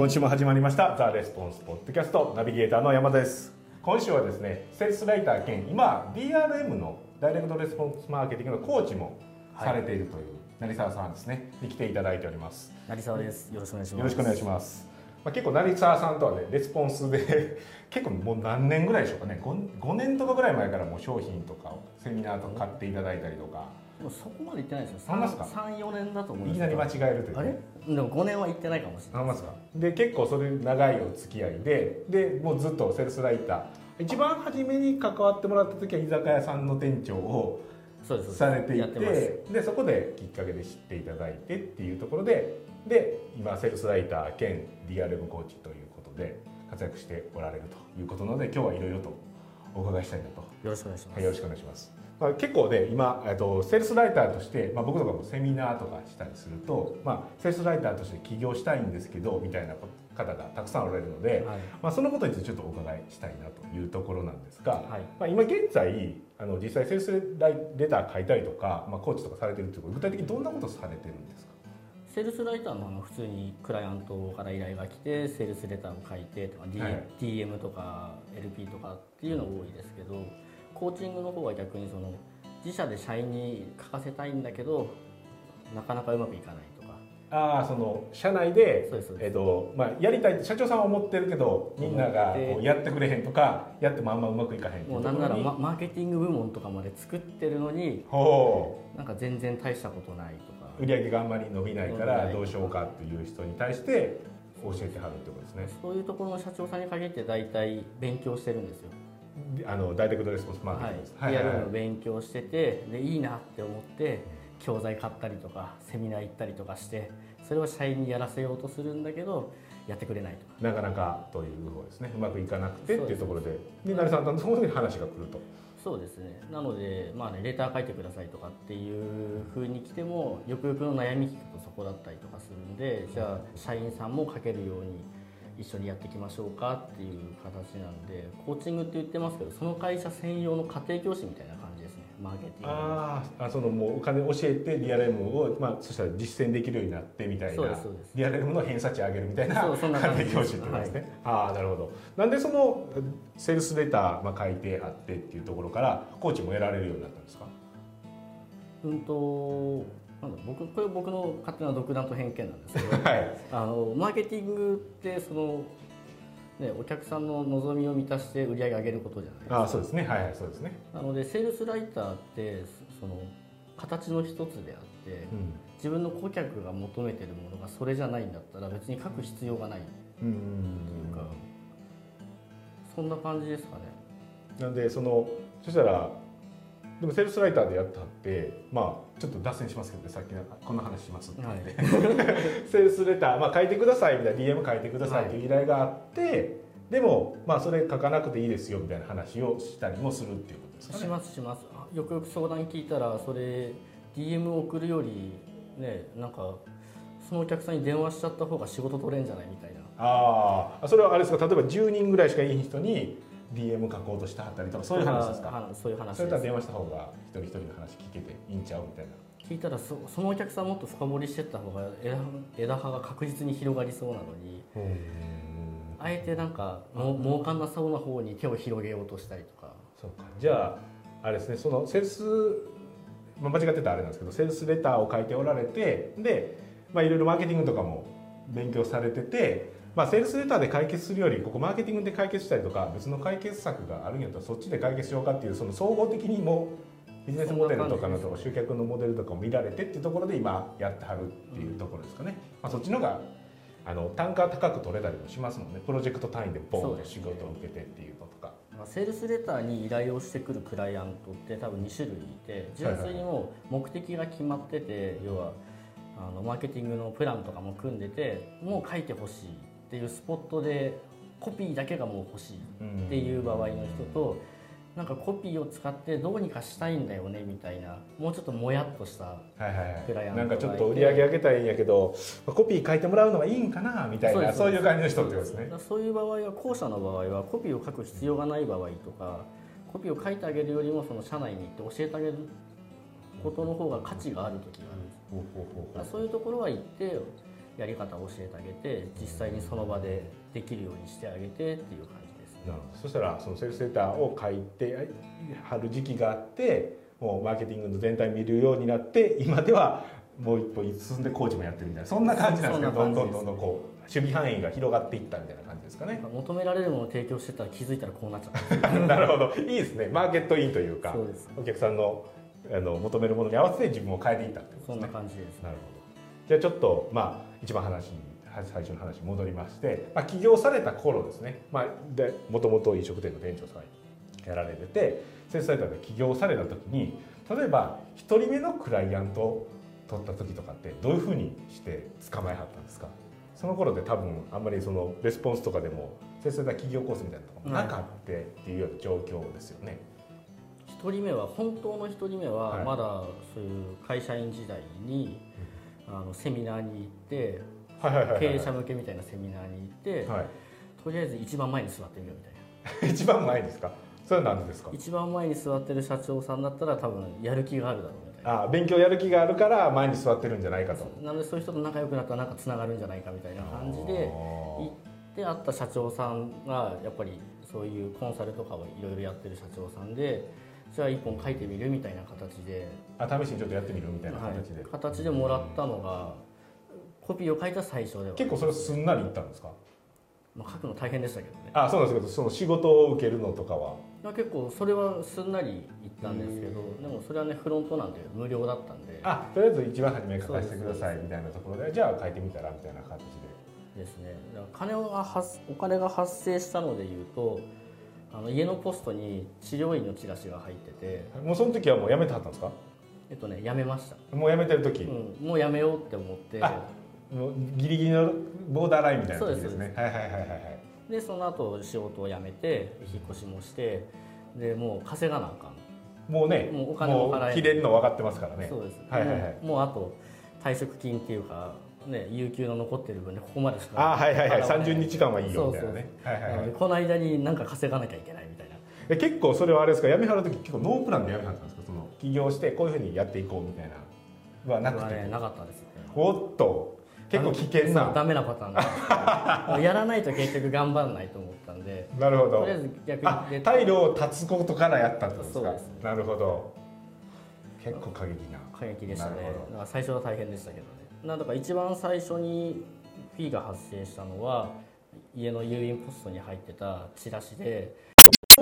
今週も始まりました「ザ・レスポンスポッドキャストナビゲーターの山田です。今週はですねセールスライター兼今 DRM のダイレクトレスポンスマーケティングのコーチもされているという、成沢さんですね。に来ていただいております。成沢です。よろしくお願いします。よろしくお願いします。まあ、結構成沢さんとはねレスポンスで 結構もう何年ぐらいでしょうかね。5, 5年とかぐらい前からもう商品とかをセミナーとか買っていただいたりとかでもそこまで行ってないですよ。そんなっすか？34年だと思うんいです。きなり間違えるという。あれ？でも5年は行ってないかもしれない。で結構それ長いお付き合いででもうずっとセールスライター。一番初めに関わってもらった時は居酒屋さんの店長をされていてでそこできっかけで知っていただいてっていうところでで今セールスライター兼 DRM コーチということで活躍しておられるということなので今日はいろいろとお伺いしたいなと。よろしくお願いします、はい、よろしくお願いします。まあ、結構ね今えっとセールスライターとして、まあ、僕とかもセミナーとかしたりすると、まあ、セールスライターとして起業したいんですけどみたいな方がたくさんおられるので、はい。まあ、そのことについてちょっとお伺いしたいなというところなんですが、はい。まあ、今現在あの実際セールスレター書いたりとか、まあ、コーチとかされてるっていうこと具体的にどんなことされてるんですか？セールスライターのあの普通にクライアントから依頼が来てセールスレターを書いてとか、D はい。DM とか LP とかっていうのが多いですけどコーチングの方は逆にその自社で社員に書かせたいんだけどなかなかうまくいかないとか。ああその社内でえっとまあ、やりたい社長さんは思ってるけどみんながやってくれへんとかやってもあんまうまくいかへんもうなんならママーケティング部門とかまで作ってるのになんか全然大したことないとか。売り上げがあんまり伸びないからどうしようかっていう人に対して教えてはるってことですね。そういうところの社長さんに限って大体勉強してるんですよあのダイレクトレスポンスマーケティングです、はい、リアルの勉強しててでいいなって思って教材買ったりとかセミナー行ったりとかしてそれを社員にやらせようとするんだけどやってくれないとか。なかなかという方ですね。うまくいかなくてっていうところで。で成さんとそこに話が来ると。そうですね。なのでまあねレター書いてくださいとかっていう風に来てもよくよくの悩み聞くとそこだったりとかするんでじゃあ社員さんも書けるように一緒にやっていきましょうかっていう形なんでコーチングって言ってますけどその会社専用の家庭教師みたいな感じですね。マーケティング。のあーあそのもうお金教えて DRM を、まあ、そしたら実践できるようになってみたいな。そうですそうです。DRM の偏差値上げるみたいなそうそんな感じ家庭教師ってことですね、ああなるほど。なんでそのセールスレター、まあ、書いてあってっていうところからコーチも得られるようになったんですか？うんとなんだ僕これ僕の勝手な独断と偏見なんですけど。はい。あのマーケティングってその、ね、お客さんの望みを満たして売り上げ上げることじゃないですか。ああそうですね。はいはいそうですね、なのでセールスライターってその形の一つであってうん。自分の顧客が求めてるものがそれじゃないんだったら別に書く必要がないってうんいうかそんな感じですかね。なんでそのそしたらでもセールスライターでやったってまあちょっと脱線しますけどねさっきなんかこんな話しますって。言って、セールスレター、まあ、書いてくださいみたいな DM 書いてくださいってい。う依頼があって、でもまあそれ書かなくていいですよみたいな話をしたりもするっていうことですかね。しますします。あよくよく相談聞いたらそれ DM 送るよりねなんかそのお客さんに電話しちゃった方が仕事取れんじゃない？みたいな。ああそれはあれですか？例えば10人ぐらいしかいい人に DM 書こうとしてはったりとかそういう話ですか？はそういう話それとは電話した方が一人一人の話聞けていいんちゃうみたいな。聞いたらそそのお客さんもっと深掘りしてった方が枝枝葉が確実に広がりそうなのにあえてなんかも儲かんなそうな方に手を広げようとしたりとか。そうか。じゃああれですねそのセールス、まあ、間違ってたらあれなんですけどセールスレターを書いておられてで、まあ、いろいろマーケティングとかも勉強されてて、まあ、セールスレターで解決するよりここマーケティングで解決したりとか別の解決策があるんやったらそっちで解決しようかっていうその総合的にもビジネスモデルとかのとこ集客のモデルとかも見られてっていうところで今やってはるっていうところですかね、まあ、そっちの方があの単価高く取れたりもしますもんね。プロジェクト単位でボンと仕事を受けてっていうのとか。まあセールスレターに依頼をしてくるクライアントって多分2種類いて純粋にもう目的が決まってて要はあのマーケティングのプランとかも組んでてもう書いてほしいっていうスポットでコピーだけがもう欲しいっていう場合の人となんかコピーを使ってどうにかしたいんだよねみたいなもうちょっともやっとしたクライアントはい、なんかちょっと売り上げ上げたいんやけどコピー書いてもらうのはいいんかなみたいなそういう感じの人ってことですね。そういう場合は後者の場合はコピーを書く必要がない場合とかコピーを書いてあげるよりもその社内に行って教えてあげることの方が価値がある時があるんです。そういうところは行ってやり方を教えてあげて実際にその場でできるようにしてあげてっていう感じです。なるほど。そしたらそのセールスレターを書いてはる時期があってもうマーケティングの全体見るようになって今ではもう一歩進んでコーチもやってるみたいなそんな感じなんですかどんどんどんどんこう守備範囲が広がっていったみたいな感じですかね。求められるものを提供してたら気づいたらこうなっちゃった。なるほど。いいですね。マーケットインというかお客さんのあの求めるものに合わせて自分を変えていったってことそんなですね感じです。なるほどじゃあちょっとまあ一番話最初の話に戻りまして、まあ、起業された頃ですね、まあ、でもともと飲食店の店長さんやられててセールスライターで起業された時に例えば1人目のクライアントを取った時とかってどういうふうにして捕まえはったんですか？その頃で多分あんまりそのレスポンスとかでもセールスライター起業コースみたいなとこもなかったっていうような状況ですよね。一人目は本当の一人目ははい。まだそういう会社員時代に、あのセミナーに行ってはいはいはいはい。経営者向けみたいなセミナーに行って、はい、とりあえず一番前に座ってみようみたいな。一番前ですか？それは何でですか？一番前に座ってる社長さんだったら多分やる気があるだろうみたいな。あ勉強やる気があるから前に座ってるんじゃないかと。なのでそういう人と仲良くなったらなんかつながるんじゃないかみたいな感じで行って会った社長さんがやっぱりそういうコンサルとかをいろいろやってる社長さんでじゃあ一本書いてみるみたいな形で。あ試しにちょっとやってみるみたいな形で、はい、形でもらったのがコピーを書いた最初では。結構それすんなりいったんですか？まあ、書くの大変でしたけどね。あそうなんです。けどその仕事を受けるのとかは。まあ結構それはすんなりいったんですけどでもそれはねフロントなんで無料だったんで。あとりあえず一番初め書かせてくださいみたいなところでじゃあ書いてみたらみたいな形で。すね。金が発お金が発生したのでいうとあの家のポストに治療院のチラシが入ってて。でもうその時はもう辞めてはったんですか？えっとね辞めました、もう辞めてる時、うん、もう辞めようって思って。あもうギリギリのボーダーラインみたいな時ですね。はいはいはいはいはい。でその後仕事を辞めて引っ越しもしてでもう稼がなあかん。もうねもうお金を払えもう切れるの分かってますからね。そうです、はいはいはい。もうもうあと退職金っていうかね有給の残ってる分でここまでしか。あはいはいはい。払わない。30日間はいいよみたいなね。この間に何か稼がなきゃいけないみたいな。え結構それはあれですか？辞めはる時結構ノープランで辞めはったんですか？その起業してこういうふうにやっていこうみたいなはなくて、なかったですね。おっと。結構危険な。ダメなパターンですやらないと結局頑張らないと思ったんで。なるほど。とりあえず逆あにで退路を断つことからやったってことですか？そうです。ねなるほど。結構過激な。過激でしたね。最初は大変でしたけどねなんだか一番最初にフィーが発生したのは家の郵便ポストに入ってたチラシで